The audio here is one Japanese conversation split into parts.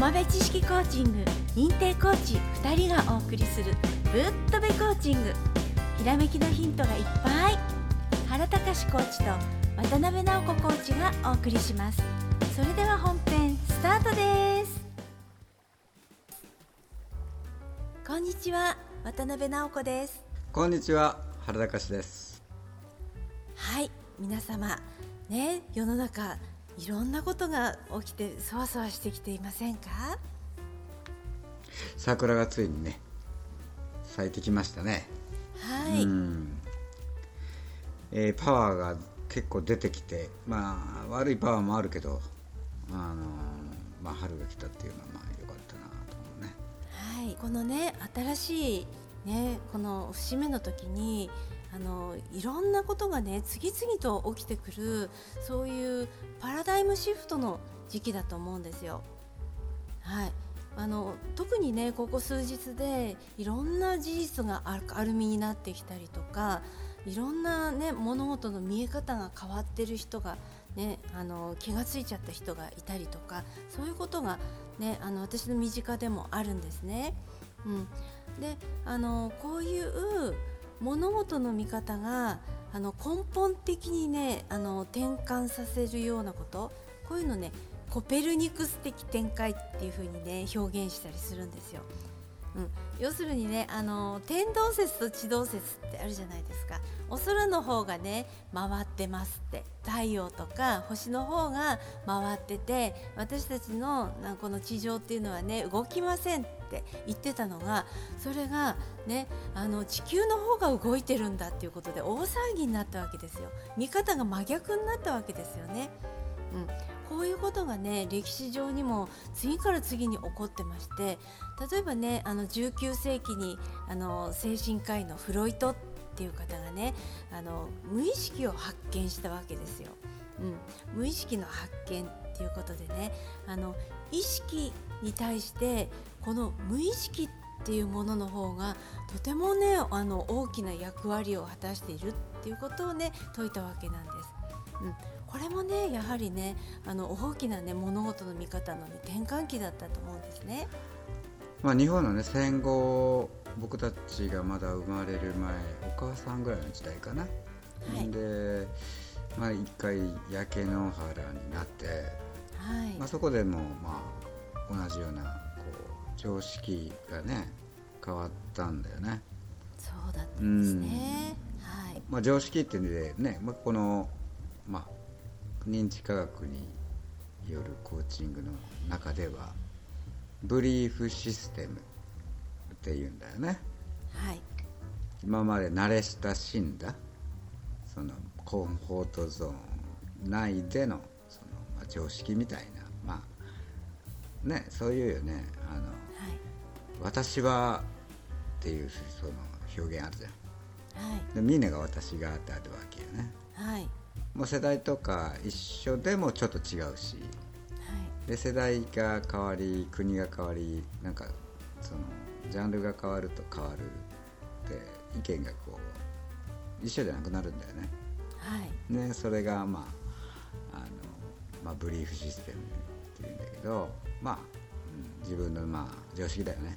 浜辺知識コーチング認定コーチ2人がお送りするぶっとべコーチング。ひらめきのヒントがいっぱい。原隆コーチと渡辺直子コーチがお送りします。それでは本編スタートです。こんにちは渡辺直子です。こんにちは原隆です。はい皆様。ね世の中いろんなことが起きてそわそわしてきていませんか？桜がついにね咲いてきましたね。はい、えーパワーが結構出てきてまあ悪いパワーもあるけどあのーまあ春が来たっていうのはまあ良かったなと思うね。はい、このね新しいねこの節目の時にあのいろんなことがね次々と起きてくるそういうパラダイムシフトの時期だと思うんですよ。はいあの特にねここ数日でいろんな事実が明るみになってきたりとかいろんな、ね、物事の見え方が変わってる人が、ね、あの気がついちゃった人がいたりとかそういうことが、ね、あの私の身近でもあるんですね。うん、であのこういう物事の見方があの根本的にねあの転換させるようなことこういうのねコペルニクス的展開っていう風にね表現したりするんですよ。うん、要するにねあの天動説と地動説ってあるじゃないですか。お空の方がね回ってますって。太陽とか星の方が回ってて私たちのこの地上っていうのはね動きませんって。って言ってたのがそれがねあの地球の方が動いてるんだっていうことで大騒ぎになったわけですよ見方が真逆になったわけですよね。うん、こういうことがね歴史上にも次から次に起こってまして例えばねあの19世紀にあの精神科医のフロイトっていう方がねあの無意識を発見したわけですよ。うん、無意識の発見っていうことでねあの意識に対してこの無意識っていうものの方がとてもねあの大きな役割を果たしているっていうことをね説いたわけなんです。うん、これもねやはりねあの大きなね物事の見方の、ね、転換期だったと思うんですね。まあ日本のね戦後僕たちがまだ生まれる前お母さんぐらいの時代かな、はいでまあ一回焼け野原になってはい、まあ、そこでもまあ同じような常識がね変わったんだよね。そうだったんですね。はい、まあ、常識っていうのでね、まあ、この、まあ、認知科学によるコーチングの中ではブリーフシステムっていうんだよね。はい、今まで慣れ親しんだそのコンフォートゾーン内でのその、まあ、常識みたいなまあねそういうよねあのはい、私はっていうその表現あるじゃん。はい、でみんなが私がってあるわけよね。はい、もう世代とか一緒でもちょっと違うし。で世代が変わり国が変わりなんかそのジャンルが変わると変わるって意見がこう一緒じゃなくなるんだよね。はい、ねそれがまああの、まあ、ブリーフシステムっていうんだけどまあ、うん自分のまあ常識だよね。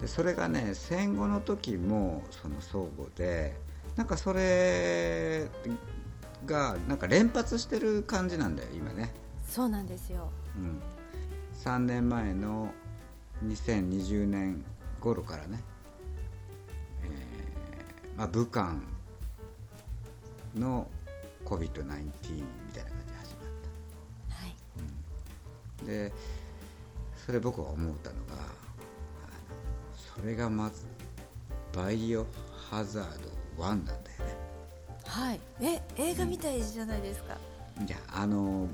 はい、でそれがね戦後の時もその相互でなんかそれがなんか連発してる感じなんだよ今ね。そうなんですよ。うん、3年前の2020年頃からね、えーまあ、武漢の COVID-19 みたいな感じで始まっはい、たでそれ僕は思ったのがあのそれがまずバイオハザード1なんだよね。はい、え、映画みたいじゃないですか。じゃああの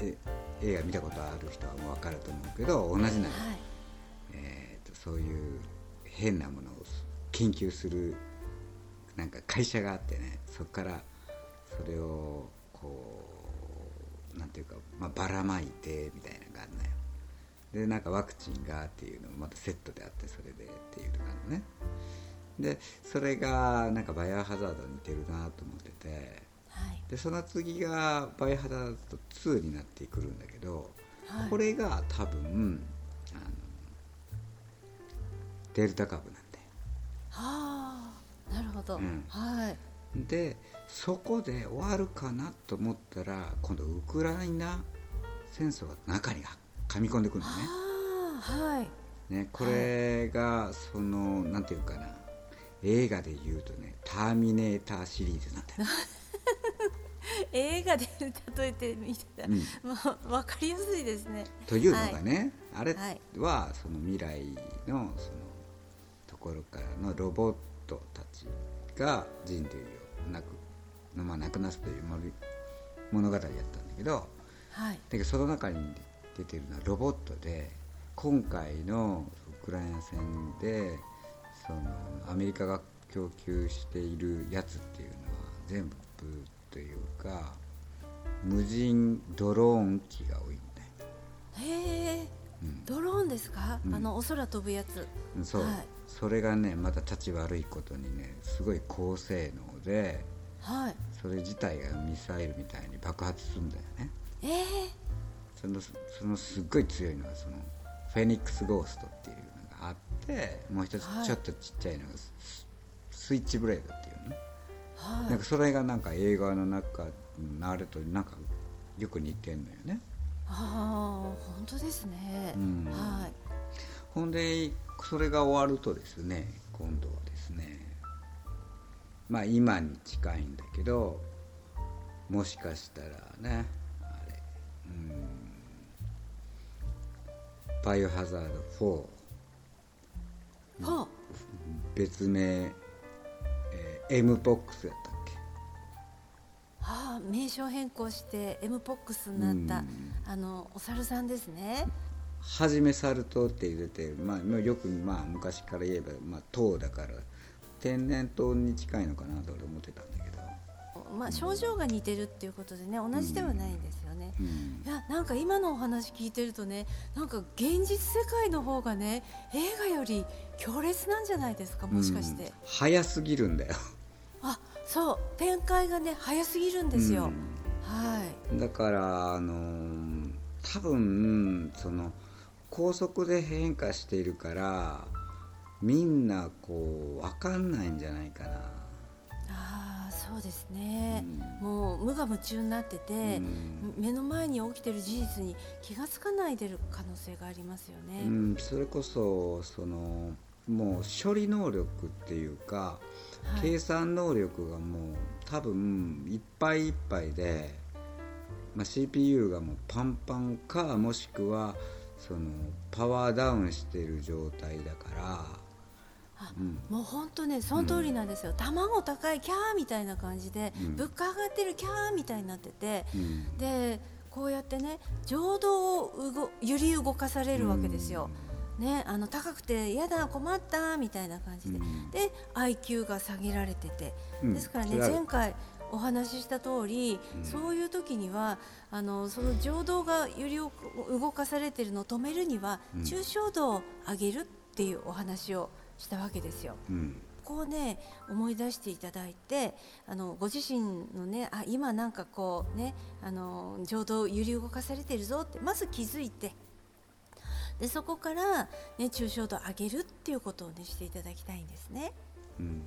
え映画見たことある人はもう分かると思うけど同じなの、はい、えー、とそういう変なものを研究するなんか会社があってねそこからそれをこうなんていうか、まあ、ばらまいてみたいなのがあるのよでなんかワクチンがっていうのもまたセットであってそれでっていうのがあるのね。でそれがなんかバイオハザードに似てるなと思ってて。はい、でその次がバイオハザード2になってくるんだけどはい。これが多分あのデルタ株なんで。はあなるほど、うん。はい。でそこで終わるかなと思ったら今度ウクライナ戦争が中に噛み込んでくるのね。はい。ねこれがそのなんていうかな。映画で言うとね「ターミネーター」シリーズなんだよ、映画で例えてみたら、うん。もう分かりやすいですね。というのがね、あれはい。はその未来のそのところからのロボットたちが人類をなくのまあなくなすという物物語やったんだけどはい。だけどその中に出てるのはロボットで今回のウクライナ戦でそのアメリカが供給しているやつっていうのは全部というか無人ドローン機が多いんだよ。へえ、うん。ドローンですか、うん。あのお空飛ぶやつ。うんそう、はい。それがねまた立ち悪いことにねすごい高性能ではい。それ自体がミサイルみたいに爆発するんだよね。ええそのそのすっごい強いのがそのフェニックスゴーストっていうのがあってもう一つはい。ちょっとちっちゃいのがス,、スイッチブレードっていうね。はい。なんかそれがなんか映画の中になるとなんかよく似てんのよね。ああ本当ですね、うん。はい。ほんでそれが終わるとですね今度はですねまあ今に近いんだけどもしかしたらねあれうんバイオハザード4ほう別名、えー、M ポックスやったっけ。はあ名称変更して M ポックスになった、うん。あのお猿さんですね。はじめサル痘って入れて、まあ、よく、まあ、昔から言えば、まあ、糖だから天然痘に近いのかなと俺思ってたんだけど、まあ症状が似てるっていうことでね同じではないんですよね、うん。いやなんか今のお話聞いてるとねなんか現実世界の方がね映画より強烈なんじゃないですかもしかして、うん早すぎるんだよ。あそう。展開がね早すぎるんですよ、はい。だからあのー多分その高速で変化しているからみんなこう分かんないんじゃないかなそうですね、もう無我夢中になってて、うん。目の前に起きてる事実に気がつかないでる可能性がありますよね、うん、それこそそのもう処理能力っていうか、はい。計算能力がもう多分いっぱいいっぱいで、まあ、CPU がもうパンパンかもしくはそのパワーダウンしている状態だから、もう本当ねその通りなんですよ、卵高いキャーみたいな感じで、うん。物価上がってるキャーみたいになってて、うん。でこうやってね情動を揺り動かされるわけですよ。ね、あの高くて嫌だ困ったみたいな感じで、うん。で IQ が下げられてて、うん。ですからね前回お話しした通り、うん。そういう時にはあのその情動が揺り動かされてるのを止めるには、うん。抽象度を上げるっていうお話をしたわけですよ。うんこうね思い出していただいてあのご自身のねあ今なんかこうねあの情動揺り動かされてるぞってまず気づいてでそこから、ね、抽象度を上げるっていうことをねしていただきたいんですね。うん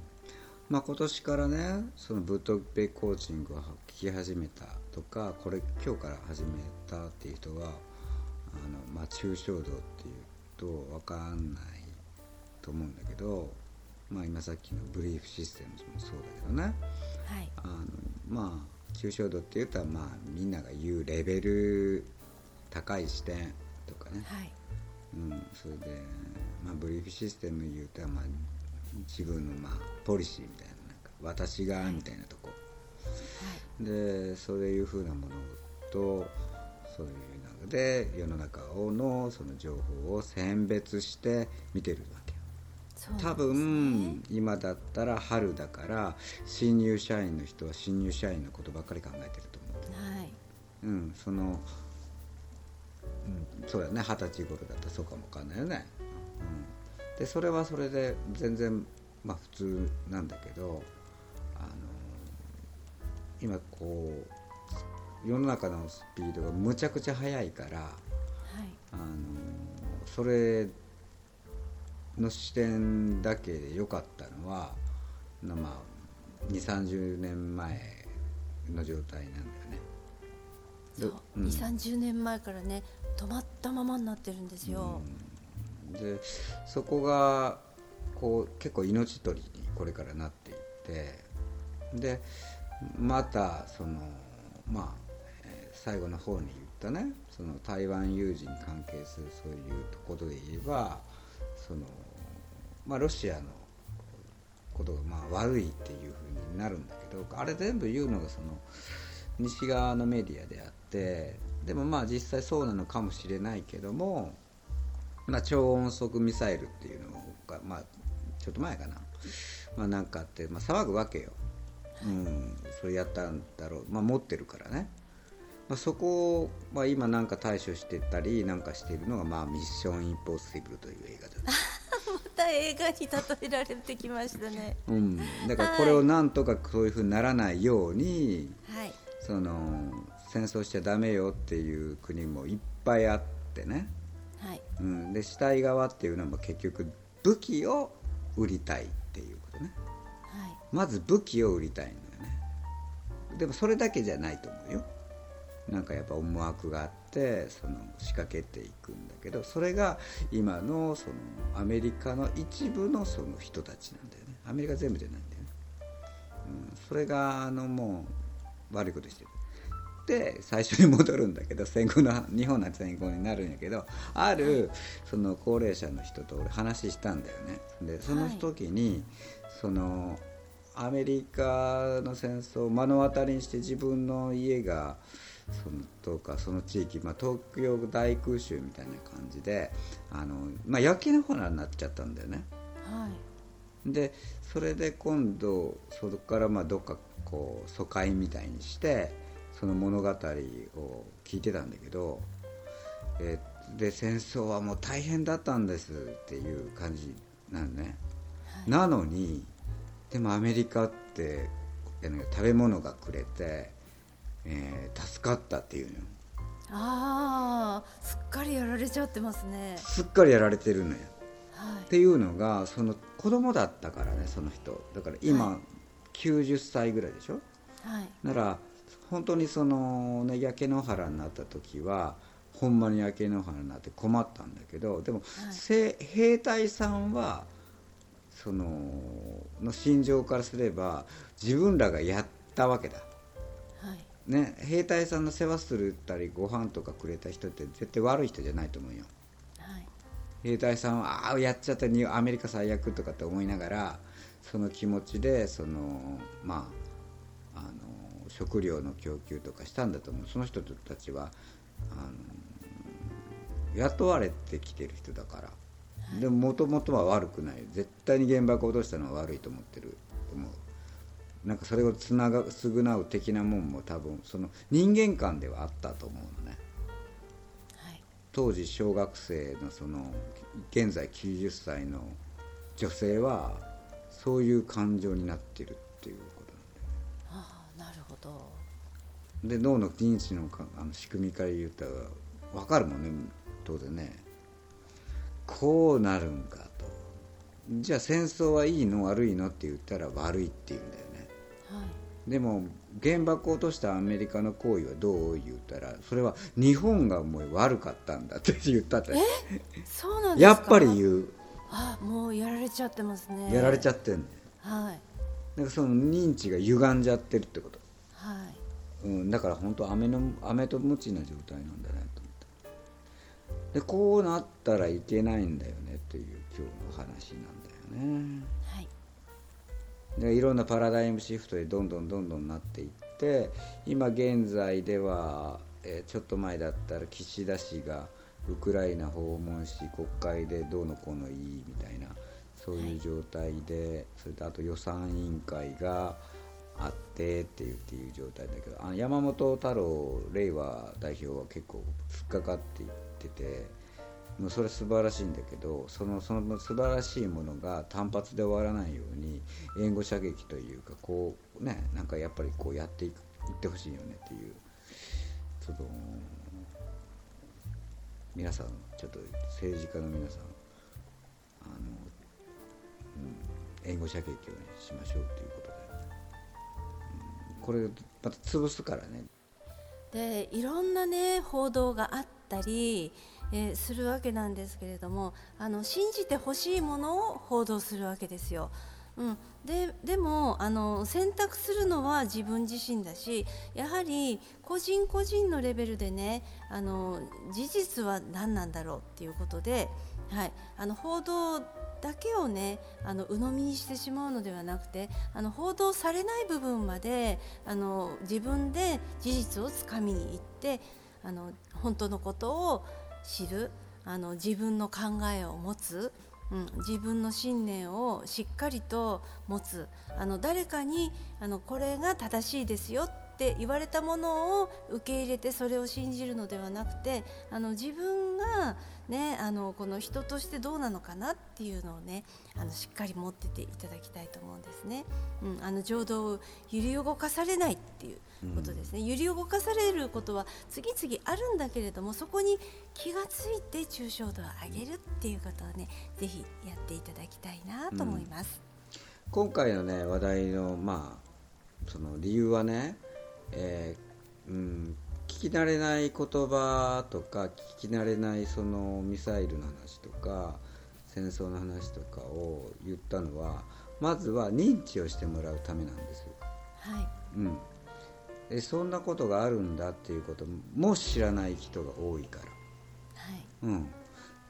まあ、今年からねそのブッドペイコーチングを聞き始めたとかこれ今日から始めたっていう人はあの、まあ、抽象度っていうと分かんないと思うんだけど、まあ、今さっきのブリーフシステムもそうだけどね。はい。あのまあ抽象度っていうとまあみんなが言うレベル高い視点とかね、はい。うん、それで、まあ、ブリーフシステム言うと、まあ、自分の、まあ、ポリシーみたいななんか私がみたいなとこ、でそういうふうなものとそういうので世の中のその情報を選別して見てる多そうなんですね。分今だったら春だから新入社員の人は新入社員のことばっかり考えてると思うはい。うん、その、うん、そうだね。二十歳頃だったらそうかもわかんないよね、うん、でそれはそれで全然まあ普通なんだけどあの今こう世の中のスピードがむちゃくちゃ速いからあのそれの視点だけで良かったのはまあ2 3 0年前の状態なんだよね。そう、うん。2 3 0年前からね止まったままになってるんですよ、でそこがこう結構命取りにこれからなっていってでまたそのまあ、えー最後の方に言ったねその台湾有事に関係するそういうことで言えばその、まあ、ロシアのことがまあ悪いっていうふうになるんだけどあれ全部言うのがその西側のメディアであってでもまあ実際そうなのかもしれないけどもまあ、超音速ミサイルっていうのが、まあ、ちょっと前かな、まあ、なんかあって、まあ、騒ぐわけよ、うん、それやったんだろう、まあ、持ってるからね、まあ、そこを、まあ、今なんか対処してたりなんかしているのが、まあ、ミッションインポッシブルという映画だ、た映画に例えられてきましたね。うん、だからこれをなんとかそういうふうにならないようにはい。その戦争しちゃダメよっていう国もいっぱいあってね、はい。うん、で死体側っていうのは結局武器を売りたいっていうことね。はい。まず武器を売りたいのよね。でもそれだけじゃないと思うよなんかやっぱ思惑があってその仕掛けていくんだけどそれが今のそのアメリカの一部のその人たちなんだよね。アメリカ全部じゃないんだよね、うん、それがあのもう悪いことしてる。で最初に戻るんだけど戦後の日本の戦後になるんやけどあるその高齢者の人と俺話したんだよね。でその時に、そのアメリカの戦争を目の当たりにして自分の家がそのとかその地域、まあ、東京大空襲みたいな感じであの、まあ、焼け野原になっちゃったんだよね。はい。でそれで今度そこからまあどっかこう疎開みたいにしてその物語を聞いてたんだけど、えーで戦争はもう大変だったんですっていう感じなのね、なのにでもアメリカって食べ物がくれて、えー助かったっていうのよ。ああすっかりやられちゃってますね。すっかりやられてるのよ。はい。っていうのがその子供だったからねその人。だから今、はい。90歳ぐらいでしょ？はい。なら本当にその、ね、焼け野原になった時はほんまに焼け野原になって困ったんだけどでも、はい。せ兵隊さんはそのの心情からすれば自分らがやったわけだ、はいね、兵隊さんの世話するったりご飯とかくれた人って絶対悪い人じゃないと思うよ。はい。兵隊さんはああやっちゃったにアメリカ最悪とかって思いながらその気持ちでそのまああの食料の供給とかしたんだと思う。その人たちはあの雇われてきてる人だから、でももともとは悪くない。絶対に原爆を落としたのは悪いと思ってると思うなんかそれをつなが償う的なもんも多分その人間観ではあったと思うのね。はい。当時小学生のその現在90歳の女性はそういう感情になってるっていうことああなるほど。なんだよで脳の認知のかあの仕組みから言ったら分かるもんね当然ね。こうなるんかと。じゃあ戦争はいいの悪いのって言ったら悪いって言うんだよでも原爆を落としたアメリカの行為はどう言ったらそれは日本がもう悪かったんだって言ったって。そうなんですか？やっぱり言う。あもうやられちゃってますね。やられちゃっってんねはい。だからその認知が歪んじゃってるってこと、はい。うん、だから本当飴の飴とムチな状態なんだなと思って。でこうなったらいけないんだよねっていう今日の話なんだよね。はいでいろんなパラダイムシフトでどんどんどんどんなっていって今現在では、えーちょっと前だったら岸田氏がウクライナ訪問し国会でどうのこうのいいみたいなそういう状態で、それとあと予算委員会があってっていうっていう状態だけどあの山本太郎令和代表は結構突っかかっていっててもうそれ素晴らしいんだけどそのその素晴らしいものが単発で終わらないように援護射撃というかこうねなんかやっぱりこうやっていってほしいよねっていうその皆さんちょっと政治家の皆さんあの、うん、援護射撃を、ね、しましょうということで、うん、これまた潰すからね。でいろんなね報道があったり、えー、するわけなんですけれどもあの信じてほしいものを報道するわけですよ。うん、ででもあの選択するのは自分自身だしやはり個人個人のレベルでねあの事実は何なんだろうっていうことで、はい、あの報道だけをねあの鵜呑みにしてしまうのではなくてあの報道されない部分まであの自分で事実をつかみに行ってあの本当のことを知るあの自分の考えを持つ。うん、自分の信念をしっかりと持つあの誰かにあのこれが正しいですよって言われたものを受け入れてそれを信じるのではなくてあの自分が、ね、あのこの人としてどうなのかなっていうのをねあのしっかり持ってていただきたいと思うんですね。うん、あの情動を揺り動かされないっていうことですね、うん、揺り動かされることは次々あるんだけれどもそこに気がついて抽象度を上げるっていうことをねぜひやっていただきたいなと思います。うん、今回のね話題のまあその理由はねえー、うん、聞き慣れない言葉とか聞き慣れないそのミサイルの話とか戦争の話とかを言ったのはまずは認知をしてもらうためなんですよ。はい、うん、でそんなことがあるんだっていうことも知らない人が多いから。はい。うん。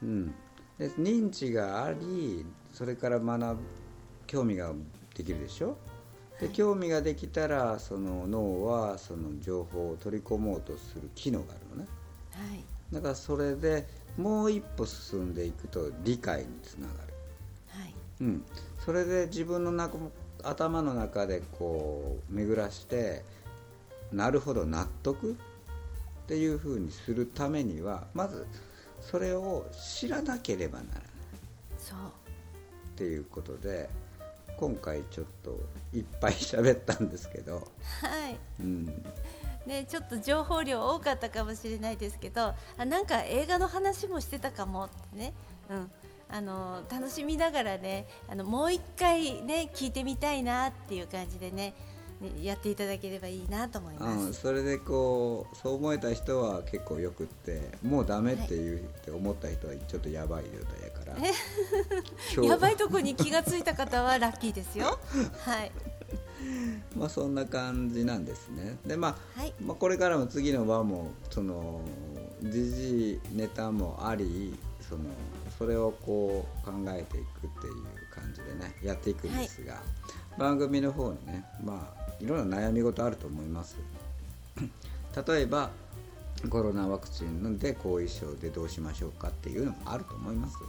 うん、で認知がありそれから学ぶ興味ができるでしょ？で興味ができたらその脳はその情報を取り込もうとする機能があるのね、はい、だからそれでもう一歩進んでいくと理解につながる、はい。うん、それで自分の中頭の中でこう巡らしてなるほど納得？っていうふうにするためにはまずそれを知らなければならない。そう。っていうことで今回ちょっといっぱい喋ったんですけど、はい。うん。ね、ちょっと情報量多かったかもしれないですけどあなんか映画の話もしてたかもってね、うん、あの楽しみながらねあのもう一回ね聞いてみたいなっていう感じでねやっていただければいいなと思います、うん、それでこうそう思えた人は結構よくってもうダメっていう、はい、って思った人はちょっとやばい状態やから。やばいとこに気が付いた方はラッキーですよ。はい。まあそんな感じなんですね。でまあ、はい、まあこれからも次の輪もその時事ネタもありそのそれをこう考えていくっていう感じでねやっていくんですが、はい、番組の方にねまあいろんな悩み事あると思います。例えばコロナワクチンで後遺症でどうしましょうかっていうのもあると思います、はい、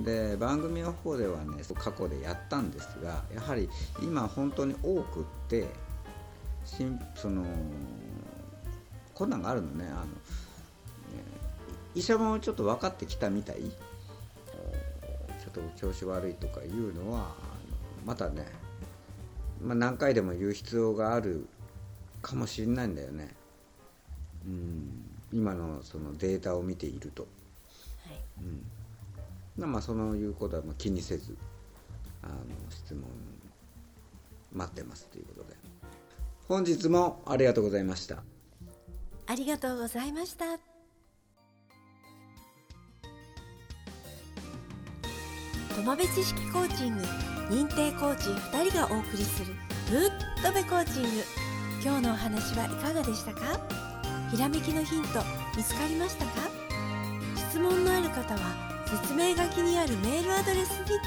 で番組の方ではね過去でやったんですがやはり今本当に多くってしんその困難があるのねあの、医者もちょっと分かってきたみたい。ちょっと調子悪いとかいうのはまたねまあ、何回でも言う必要があるかもしれないんだよね。うん。今のそのデータを見ていると。はい。うん、まあそういうことは気にせずあの質問待ってますということで。本日もありがとうございました。ありがとうございました。友部知識コーチング認定コーチ2人がお送りするぶっとべコーチング。今日のお話はいかがでしたか？ひらめきのヒント見つかりましたか？質問のある方は説明書きにあるメールアドレスにどうぞ。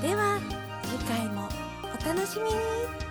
では次回もお楽しみに。